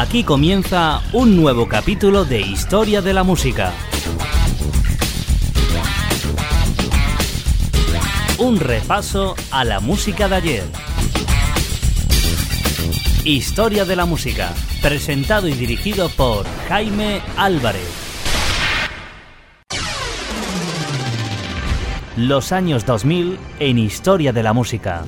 Aquí comienza un nuevo capítulo de Historia de la Música. Un repaso a la música de ayer. Historia de la Música, presentado y dirigido por Jaime Álvarez. Los años 2000 en Historia de la Música.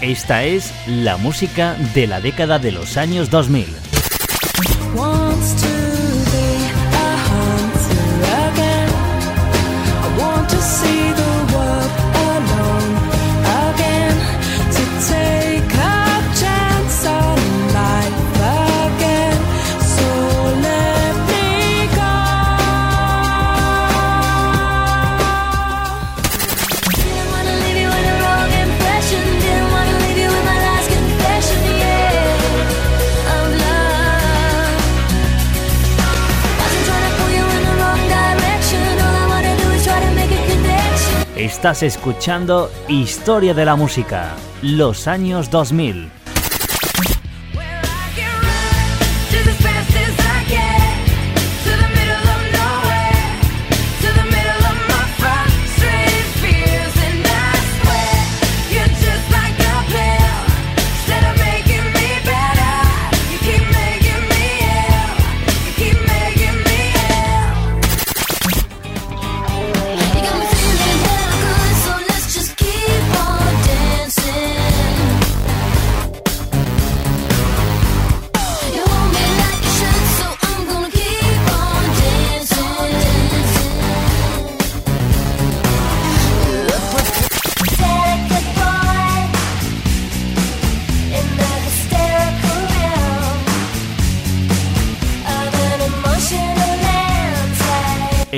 Esta es la música de la década de los años 2000. Estás escuchando Historia de la Música, los años 2000.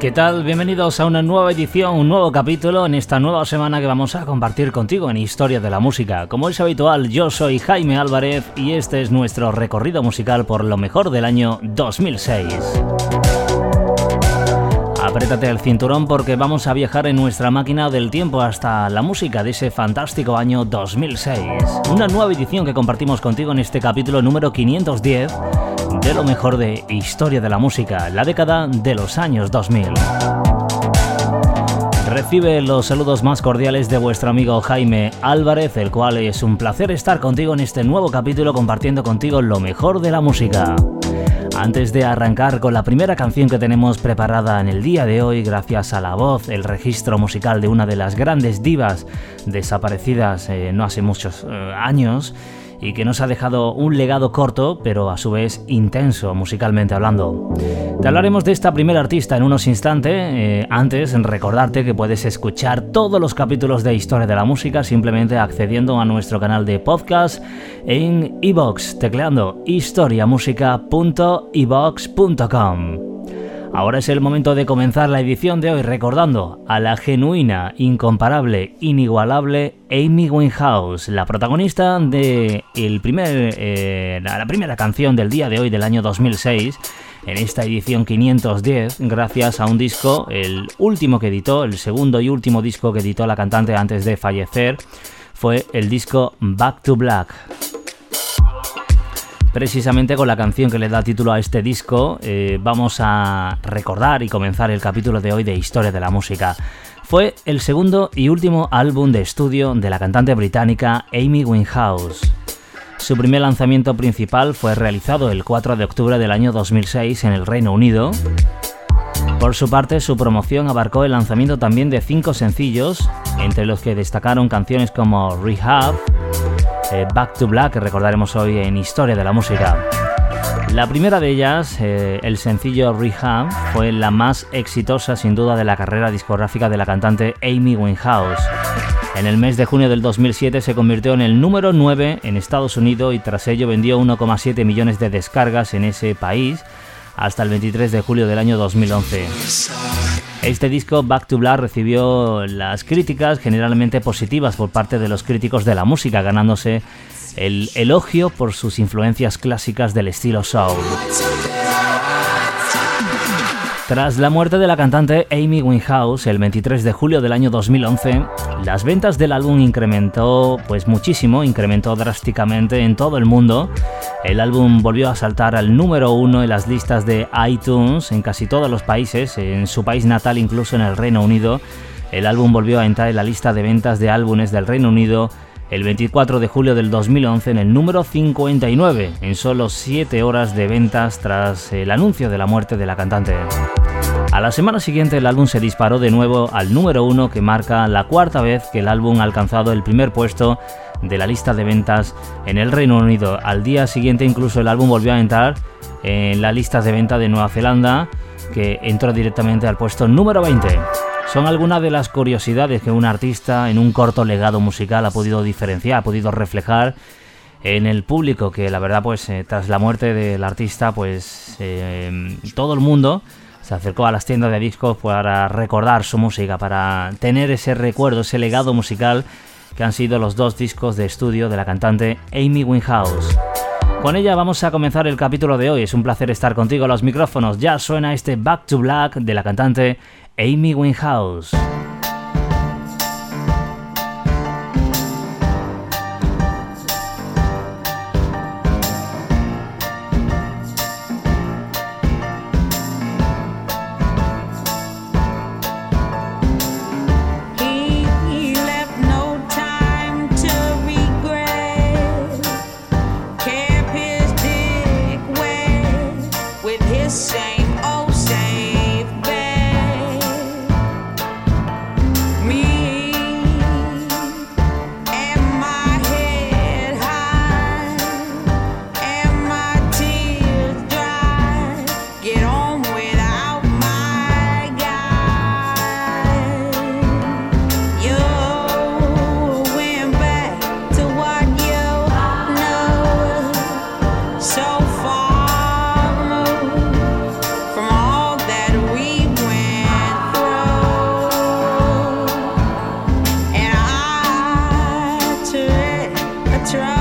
¿Qué tal? Bienvenidos a una nueva edición, un nuevo capítulo en esta nueva semana que vamos a compartir contigo en Historia de la Música. Como es habitual, yo soy Jaime Álvarez y este es nuestro recorrido musical por lo mejor del año 2006. Apriétate el cinturón porque vamos a viajar en nuestra máquina del tiempo hasta la música de ese fantástico año 2006. Una nueva edición que compartimos contigo en este capítulo número 510 de lo mejor de historia de la música, la década de los años 2000. Recibe los saludos más cordiales de vuestro amigo Jaime Álvarez, el cual es un placer estar contigo en este nuevo capítulo compartiendo contigo lo mejor de la música. Antes de arrancar con la primera canción que tenemos preparada en el día de hoy, gracias a la voz, el registro musical de una de las grandes divas desaparecidas eh, no hace muchos eh, años, y que nos ha dejado un legado corto, pero a su vez intenso musicalmente hablando. Te hablaremos de esta primera artista en unos instantes. Eh, antes, recordarte que puedes escuchar todos los capítulos de Historia de la Música simplemente accediendo a nuestro canal de podcast en iBox, tecleando historiamusica.ibox.com. Ahora es el momento de comenzar la edición de hoy recordando a la genuina, incomparable, inigualable Amy Winehouse, la protagonista de eh, la primera canción del día de hoy del año 2006 en esta edición 510 gracias a un disco, el último que editó, el segundo y último disco que editó la cantante antes de fallecer, fue el disco Back to Black. Precisamente con la canción que le da título a este disco, eh, vamos a recordar y comenzar el capítulo de hoy de Historia de la Música. Fue el segundo y último álbum de estudio de la cantante británica Amy Winehouse. Su primer lanzamiento principal fue realizado el 4 de octubre del año 2006 en el Reino Unido. Por su parte, su promoción abarcó el lanzamiento también de cinco sencillos, entre los que destacaron canciones como Rehab, eh, Back to Black, que recordaremos hoy en Historia de la Música. La primera de ellas, eh, el sencillo Rehab, fue la más exitosa sin duda de la carrera discográfica de la cantante Amy Winehouse. En el mes de junio del 2007 se convirtió en el número 9 en Estados Unidos y tras ello vendió 1,7 millones de descargas en ese país hasta el 23 de julio del año 2011. Este disco, Back to Black, recibió las críticas generalmente positivas por parte de los críticos de la música, ganándose el elogio por sus influencias clásicas del estilo soul. Tras la muerte de la cantante Amy Winehouse el 23 de julio del año 2011, las ventas del álbum incrementó pues muchísimo, incrementó drásticamente en todo el mundo. El álbum volvió a saltar al número uno en las listas de iTunes en casi todos los países, en su país natal incluso en el Reino Unido. El álbum volvió a entrar en la lista de ventas de álbumes del Reino Unido el 24 de julio del 2011 en el número 59, en solo 7 horas de ventas tras el anuncio de la muerte de la cantante. A la semana siguiente el álbum se disparó de nuevo al número 1 que marca la cuarta vez que el álbum ha alcanzado el primer puesto de la lista de ventas en el Reino Unido. Al día siguiente incluso el álbum volvió a entrar en la lista de venta de Nueva Zelanda que entró directamente al puesto número 20. Son algunas de las curiosidades que un artista en un corto legado musical ha podido diferenciar, ha podido reflejar en el público, que la verdad pues eh, tras la muerte del artista pues eh, todo el mundo se acercó a las tiendas de discos para recordar su música, para tener ese recuerdo, ese legado musical que han sido los dos discos de estudio de la cantante Amy Winehouse. Con ella vamos a comenzar el capítulo de hoy. Es un placer estar contigo a los micrófonos. Ya suena este Back to Black de la cantante Amy Winehouse. same. try.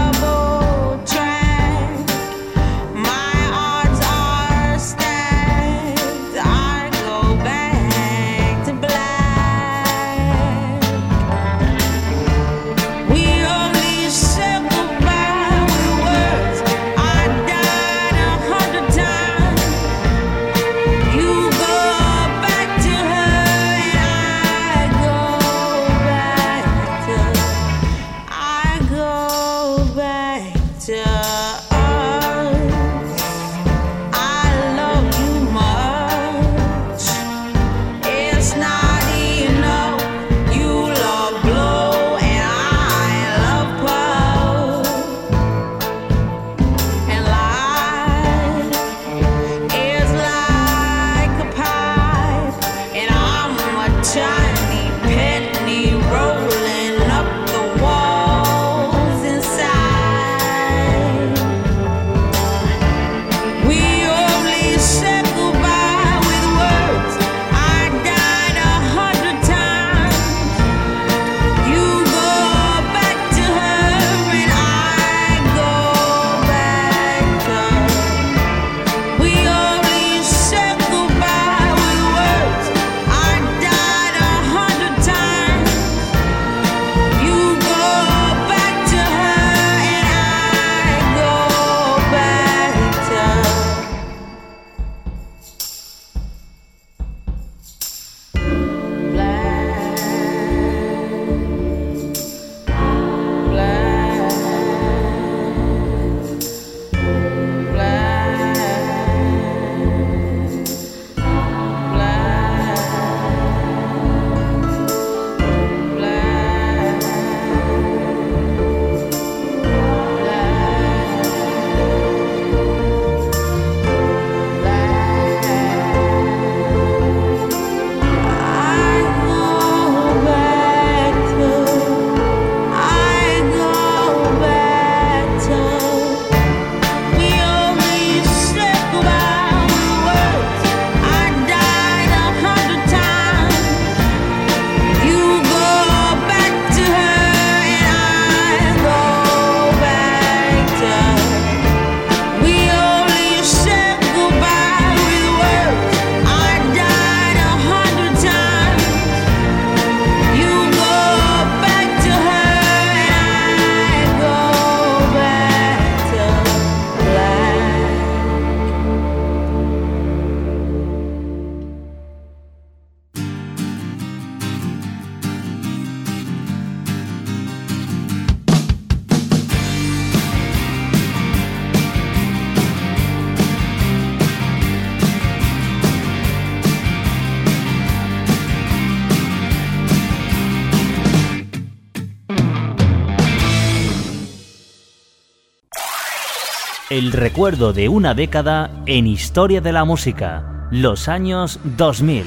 El recuerdo de una década en historia de la música, los años 2000.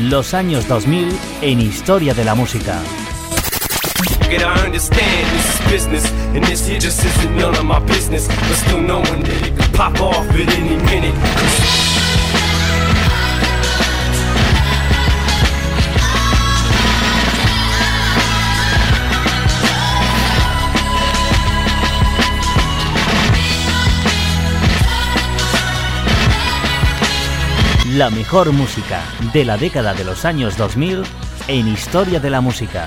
Los años 2000 en historia de la música. Get I understand this is business, and this here just isn't none of my business. But still knowing that it could pop off at any minute. La mejor música de la década de los años 2000 en Historia de la Música.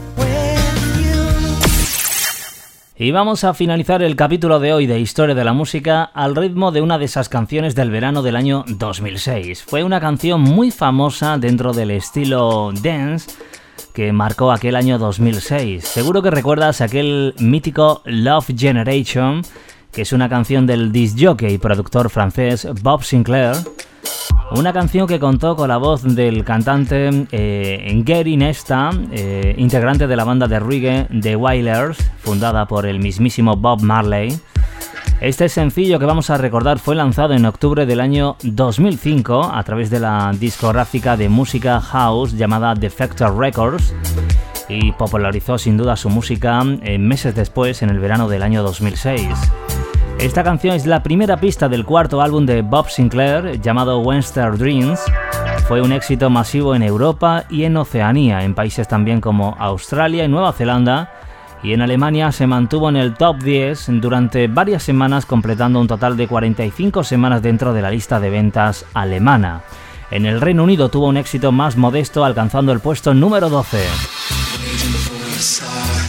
Y vamos a finalizar el capítulo de hoy de Historia de la Música al ritmo de una de esas canciones del verano del año 2006. Fue una canción muy famosa dentro del estilo dance que marcó aquel año 2006. Seguro que recuerdas aquel mítico Love Generation, que es una canción del disc jockey y productor francés Bob Sinclair una canción que contó con la voz del cantante eh, Gary Nesta, eh, integrante de la banda de reggae The Wailers, fundada por el mismísimo Bob Marley. Este sencillo que vamos a recordar fue lanzado en octubre del año 2005 a través de la discográfica de música house llamada Defector Records y popularizó sin duda su música eh, meses después en el verano del año 2006. Esta canción es la primera pista del cuarto álbum de Bob Sinclair llamado Western Dreams. Fue un éxito masivo en Europa y en Oceanía, en países también como Australia y Nueva Zelanda, y en Alemania se mantuvo en el top 10 durante varias semanas, completando un total de 45 semanas dentro de la lista de ventas alemana. En el Reino Unido tuvo un éxito más modesto, alcanzando el puesto número 12.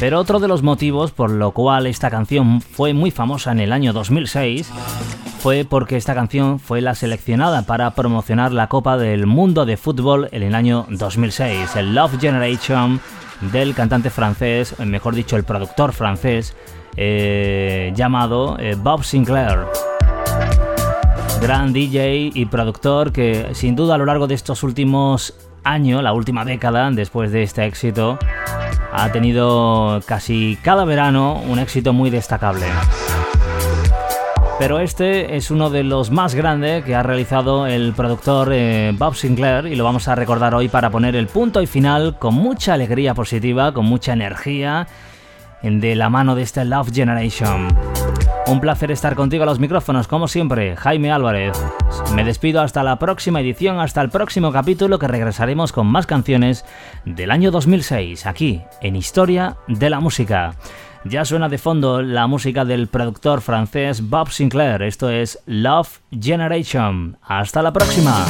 Pero otro de los motivos por lo cual esta canción fue muy famosa en el año 2006 fue porque esta canción fue la seleccionada para promocionar la Copa del Mundo de Fútbol en el año 2006, el Love Generation del cantante francés, mejor dicho el productor francés, eh, llamado eh, Bob Sinclair. Gran DJ y productor que sin duda a lo largo de estos últimos años, la última década, después de este éxito, ha tenido casi cada verano un éxito muy destacable. Pero este es uno de los más grandes que ha realizado el productor eh, Bob Sinclair y lo vamos a recordar hoy para poner el punto y final con mucha alegría positiva, con mucha energía de la mano de este Love Generation. Un placer estar contigo a los micrófonos, como siempre, Jaime Álvarez. Me despido hasta la próxima edición, hasta el próximo capítulo que regresaremos con más canciones del año 2006, aquí, en Historia de la Música. Ya suena de fondo la música del productor francés Bob Sinclair, esto es Love Generation. Hasta la próxima.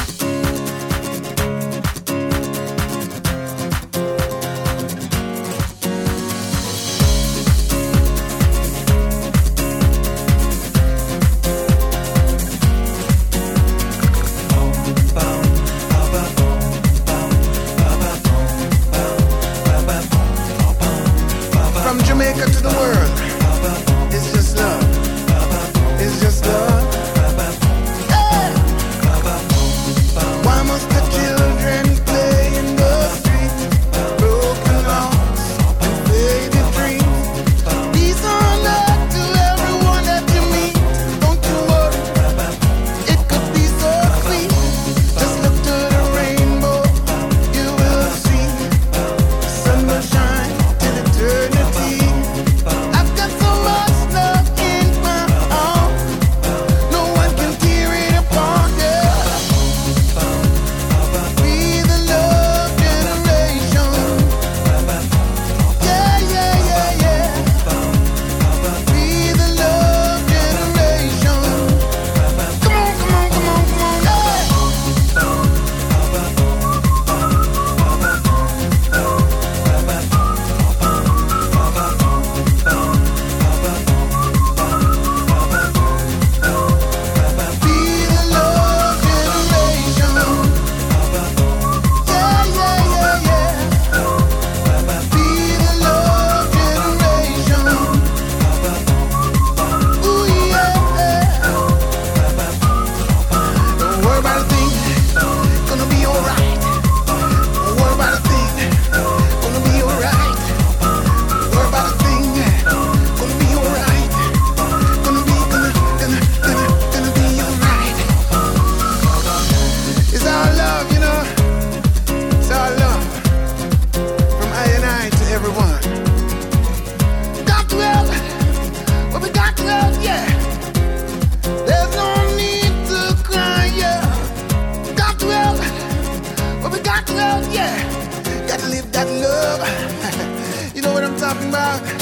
back.